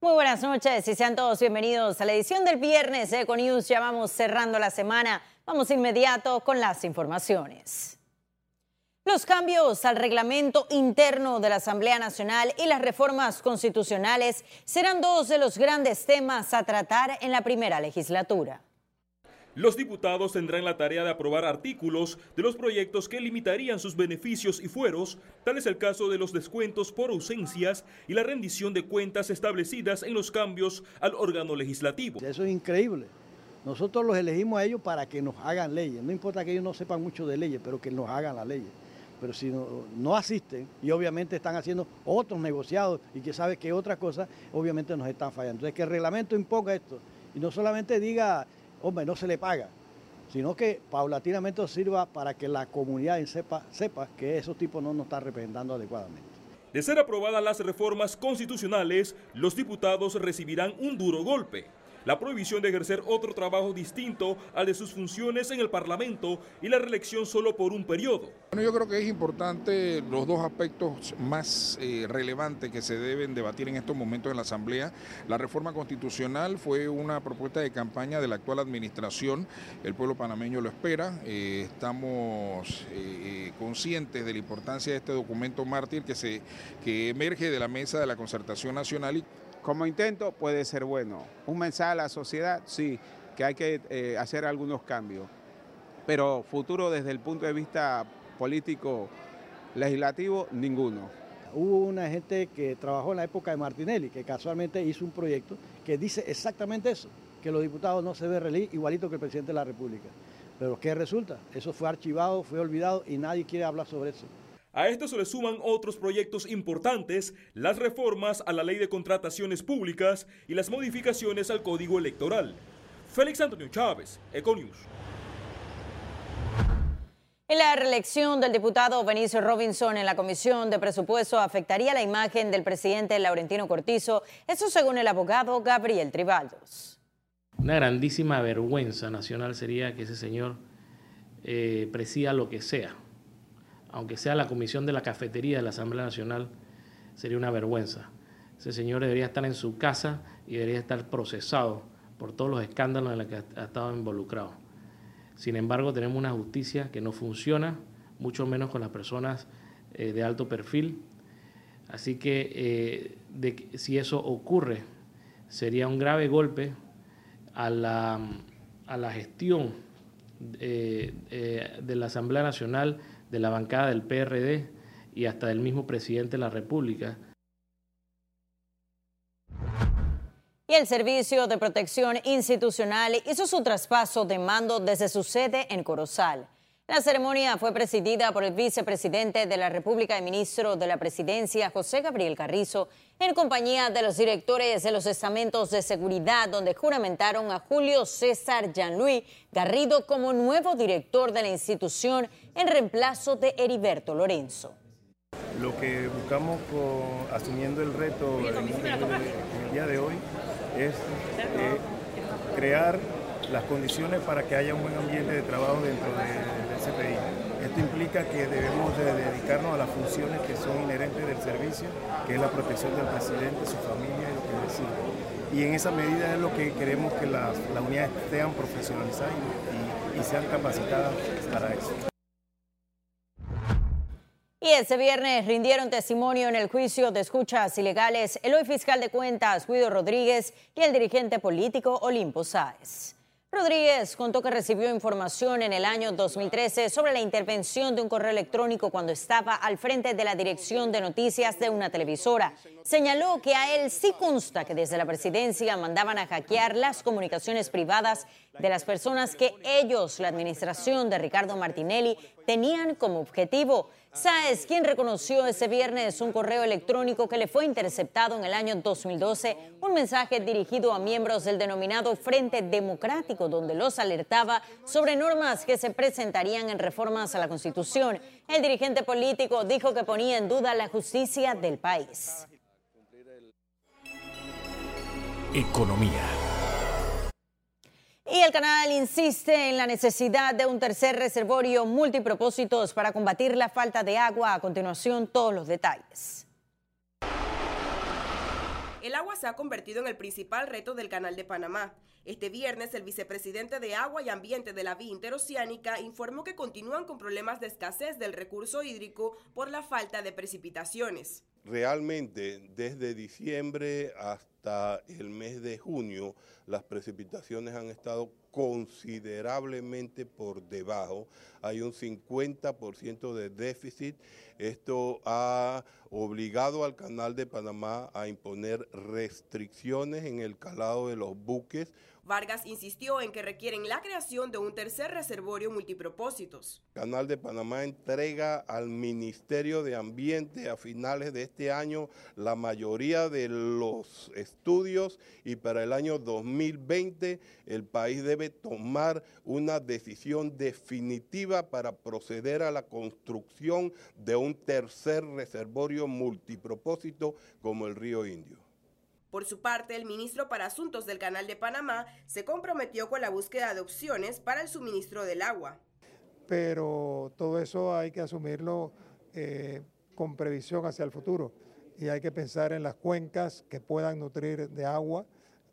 Muy buenas noches y sean todos bienvenidos a la edición del viernes de Econews. Ya vamos cerrando la semana. Vamos inmediato con las informaciones. Los cambios al reglamento interno de la Asamblea Nacional y las reformas constitucionales serán dos de los grandes temas a tratar en la primera legislatura. Los diputados tendrán la tarea de aprobar artículos de los proyectos que limitarían sus beneficios y fueros, tal es el caso de los descuentos por ausencias y la rendición de cuentas establecidas en los cambios al órgano legislativo. Eso es increíble. Nosotros los elegimos a ellos para que nos hagan leyes. No importa que ellos no sepan mucho de leyes, pero que nos hagan las leyes. Pero si no, asisten y obviamente están haciendo otros negociados y que sabe que otras cosas, obviamente nos están fallando. Entonces que el reglamento imponga esto y no solamente diga hombre, no se le paga, sino que paulatinamente sirva para que la comunidad sepa, sepa que esos tipos no nos están representando adecuadamente. De ser aprobadas las reformas constitucionales, los diputados recibirán un duro golpe la prohibición de ejercer otro trabajo distinto al de sus funciones en el Parlamento y la reelección solo por un periodo. Bueno, yo creo que es importante los dos aspectos más eh, relevantes que se deben debatir en estos momentos en la Asamblea. La reforma constitucional fue una propuesta de campaña de la actual administración, el pueblo panameño lo espera, eh, estamos eh, conscientes de la importancia de este documento mártir que, se, que emerge de la mesa de la concertación nacional como intento puede ser bueno. Un mensaje a la sociedad, sí, que hay que eh, hacer algunos cambios. Pero futuro desde el punto de vista político legislativo, ninguno. Hubo una gente que trabajó en la época de Martinelli, que casualmente hizo un proyecto que dice exactamente eso, que los diputados no se deben reelegir igualito que el presidente de la República. Pero ¿qué resulta? Eso fue archivado, fue olvidado y nadie quiere hablar sobre eso. A esto se le suman otros proyectos importantes, las reformas a la ley de contrataciones públicas y las modificaciones al código electoral. Félix Antonio Chávez, Econius. En la reelección del diputado Benicio Robinson en la Comisión de Presupuesto afectaría la imagen del presidente Laurentino Cortizo, eso según el abogado Gabriel Tribaldos. Una grandísima vergüenza nacional sería que ese señor eh, presida lo que sea, aunque sea la comisión de la cafetería de la Asamblea Nacional, sería una vergüenza. Ese señor debería estar en su casa y debería estar procesado por todos los escándalos en los que ha estado involucrado. Sin embargo, tenemos una justicia que no funciona, mucho menos con las personas eh, de alto perfil. Así que eh, si eso ocurre, sería un grave golpe a la, a la gestión eh, de la Asamblea Nacional de la bancada del PRD y hasta del mismo presidente de la República. Y el Servicio de Protección Institucional hizo su traspaso de mando desde su sede en Corozal. La ceremonia fue presidida por el vicepresidente de la República y ministro de la Presidencia, José Gabriel Carrizo, en compañía de los directores de los estamentos de seguridad, donde juramentaron a Julio César Jean-Louis Garrido como nuevo director de la institución en reemplazo de Heriberto Lorenzo. Lo que buscamos asumiendo el reto en el día de hoy es eh, crear las condiciones para que haya un buen ambiente de trabajo dentro del CPI. Esto implica que debemos de dedicarnos a las funciones que son inherentes del servicio, que es la protección del presidente, su familia y lo que decide. Y en esa medida es lo que queremos que las, unidades sean profesionalizadas y, y sean capacitadas para eso. Y este viernes rindieron testimonio en el juicio de escuchas ilegales el hoy fiscal de cuentas Guido Rodríguez y el dirigente político Olimpo Sáez. Rodríguez contó que recibió información en el año 2013 sobre la intervención de un correo electrónico cuando estaba al frente de la dirección de noticias de una televisora. Señaló que a él sí consta que desde la presidencia mandaban a hackear las comunicaciones privadas de las personas que ellos, la administración de Ricardo Martinelli, tenían como objetivo. Sáez, quien reconoció ese viernes un correo electrónico que le fue interceptado en el año 2012, un mensaje dirigido a miembros del denominado Frente Democrático, donde los alertaba sobre normas que se presentarían en reformas a la Constitución. El dirigente político dijo que ponía en duda la justicia del país. Economía. El canal insiste en la necesidad de un tercer reservorio multipropósitos para combatir la falta de agua. A continuación, todos los detalles. El agua se ha convertido en el principal reto del Canal de Panamá. Este viernes, el vicepresidente de Agua y Ambiente de la Vía Interoceánica informó que continúan con problemas de escasez del recurso hídrico por la falta de precipitaciones. Realmente, desde diciembre hasta el mes de junio, las precipitaciones han estado considerablemente por debajo. Hay un 50% de déficit. Esto ha obligado al Canal de Panamá a imponer restricciones en el calado de los buques. Vargas insistió en que requieren la creación de un tercer reservorio multipropósitos. Canal de Panamá entrega al Ministerio de Ambiente a finales de este año la mayoría de los estudios y para el año 2020 el país debe tomar una decisión definitiva para proceder a la construcción de un tercer reservorio multipropósito como el río Indio. Por su parte, el ministro para Asuntos del Canal de Panamá se comprometió con la búsqueda de opciones para el suministro del agua. Pero todo eso hay que asumirlo eh, con previsión hacia el futuro y hay que pensar en las cuencas que puedan nutrir de agua,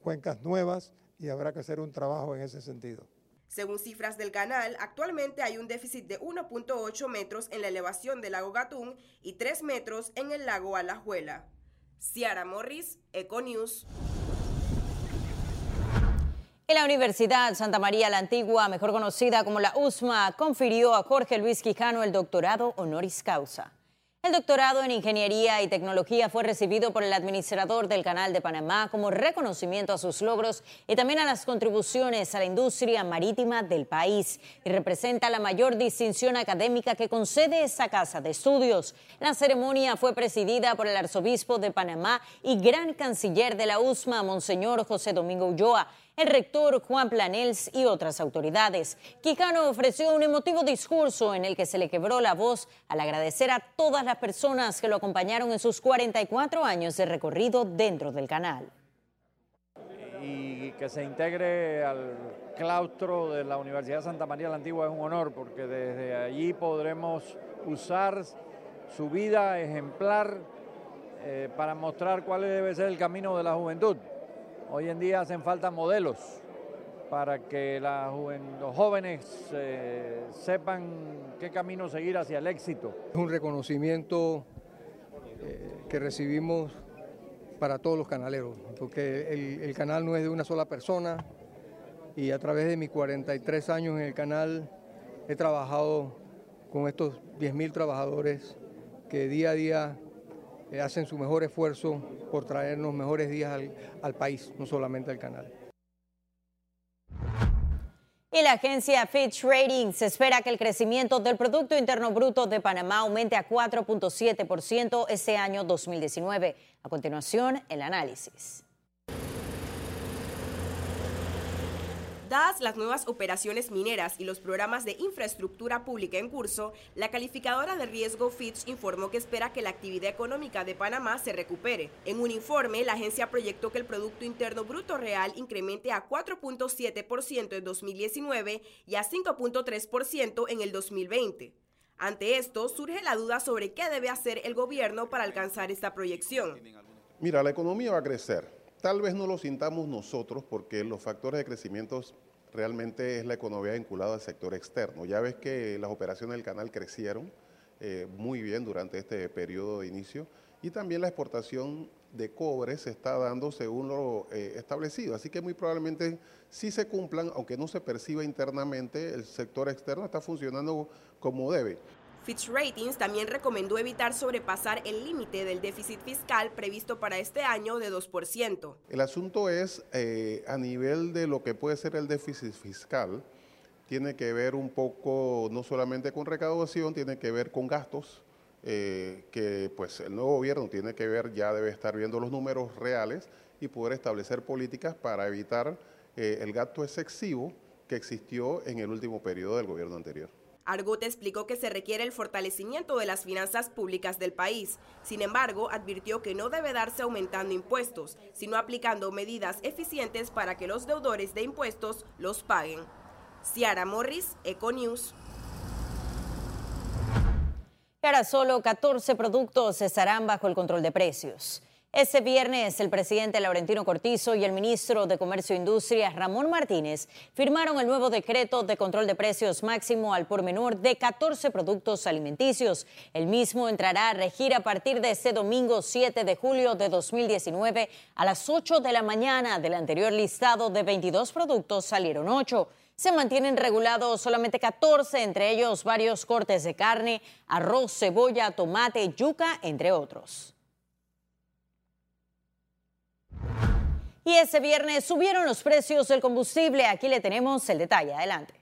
cuencas nuevas y habrá que hacer un trabajo en ese sentido. Según cifras del canal, actualmente hay un déficit de 1.8 metros en la elevación del lago Gatún y 3 metros en el lago Alajuela. Ciara Morris, Econews. En la Universidad Santa María la Antigua, mejor conocida como la USMA, confirió a Jorge Luis Quijano el doctorado honoris causa. El doctorado en Ingeniería y Tecnología fue recibido por el administrador del Canal de Panamá como reconocimiento a sus logros y también a las contribuciones a la industria marítima del país y representa la mayor distinción académica que concede esa casa de estudios. La ceremonia fue presidida por el arzobispo de Panamá y gran canciller de la USMA, Monseñor José Domingo Ulloa el rector Juan Planels y otras autoridades. Quijano ofreció un emotivo discurso en el que se le quebró la voz al agradecer a todas las personas que lo acompañaron en sus 44 años de recorrido dentro del canal. Y que se integre al claustro de la Universidad Santa María la Antigua es un honor porque desde allí podremos usar su vida ejemplar eh, para mostrar cuál debe ser el camino de la juventud. Hoy en día hacen falta modelos para que los jóvenes eh, sepan qué camino seguir hacia el éxito. Es un reconocimiento eh, que recibimos para todos los canaleros, porque el, el, canal no es de una sola persona y a través de mis 43 años en el canal he trabajado con estos 10.000 trabajadores que día a día eh, hacen su mejor esfuerzo por traernos mejores días al, al país, no solamente al canal. Y la agencia Fitch Ratings espera que el crecimiento del Producto Interno Bruto de Panamá aumente a 4.7% este año 2019. A continuación, el análisis. Dadas las nuevas operaciones mineras y los programas de infraestructura pública en curso, la calificadora de riesgo Fitch informó que espera que la actividad económica de Panamá se recupere. En un informe, la agencia proyectó que el Producto Interno Bruto Real incremente a 4.7% en 2019 y a 5.3% en el 2020. Ante esto, surge la duda sobre qué debe hacer el gobierno para alcanzar esta proyección. Mira, la economía va a crecer Tal vez no lo sintamos nosotros porque los factores de crecimiento realmente es la economía vinculada al sector externo. Ya ves que las operaciones del canal crecieron eh, muy bien durante este periodo de inicio y también la exportación de cobre se está dando según lo eh, establecido. Así que muy probablemente sí se cumplan, aunque no se perciba internamente, el sector externo está funcionando como debe. Fitch Ratings también recomendó evitar sobrepasar el límite del déficit fiscal previsto para este año de 2%. El asunto es, eh, a nivel de lo que puede ser el déficit fiscal, tiene que ver un poco no solamente con recaudación, tiene que ver con gastos, eh, que pues el nuevo gobierno tiene que ver, ya debe estar viendo los números reales y poder establecer políticas para evitar eh, el gasto excesivo que existió en el último periodo del gobierno anterior. Argote explicó que se requiere el fortalecimiento de las finanzas públicas del país. Sin embargo, advirtió que no debe darse aumentando impuestos, sino aplicando medidas eficientes para que los deudores de impuestos los paguen. Ciara Morris, Econews. Ahora solo 14 productos estarán bajo el control de precios. Este viernes, el presidente Laurentino Cortizo y el ministro de Comercio e Industria, Ramón Martínez, firmaron el nuevo decreto de control de precios máximo al por menor de 14 productos alimenticios. El mismo entrará a regir a partir de este domingo 7 de julio de 2019 a las 8 de la mañana. Del anterior listado de 22 productos salieron 8 se mantienen regulados solamente 14, entre ellos varios cortes de carne, arroz, cebolla, tomate, yuca, entre otros. Y ese viernes subieron los precios del combustible. Aquí le tenemos el detalle. Adelante.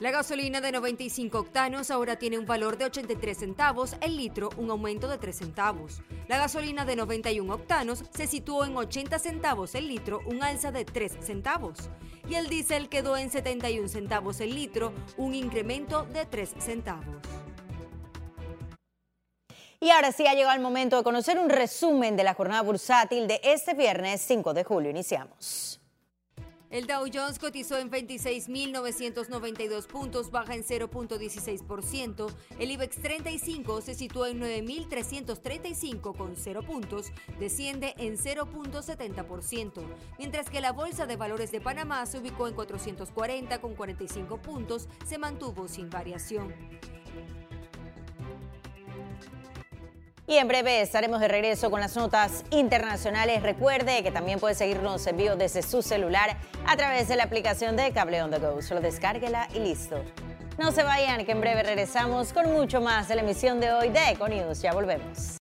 La gasolina de 95 octanos ahora tiene un valor de 83 centavos el litro, un aumento de 3 centavos. La gasolina de 91 octanos se situó en 80 centavos el litro, un alza de 3 centavos. Y el diésel quedó en 71 centavos el litro, un incremento de 3 centavos. Y ahora sí ha llegado el momento de conocer un resumen de la jornada bursátil de este viernes 5 de julio. Iniciamos. El Dow Jones cotizó en 26.992 puntos, baja en 0.16%. El IBEX 35 se situó en 9.335 con 0 puntos, desciende en 0.70%. Mientras que la Bolsa de Valores de Panamá se ubicó en 440 con 45 puntos, se mantuvo sin variación. Y en breve estaremos de regreso con las notas internacionales. Recuerde que también puede seguirnos en vivo desde su celular a través de la aplicación de Cable On The Go. Solo descárguela y listo. No se vayan, que en breve regresamos con mucho más de la emisión de hoy de Econews. Ya volvemos.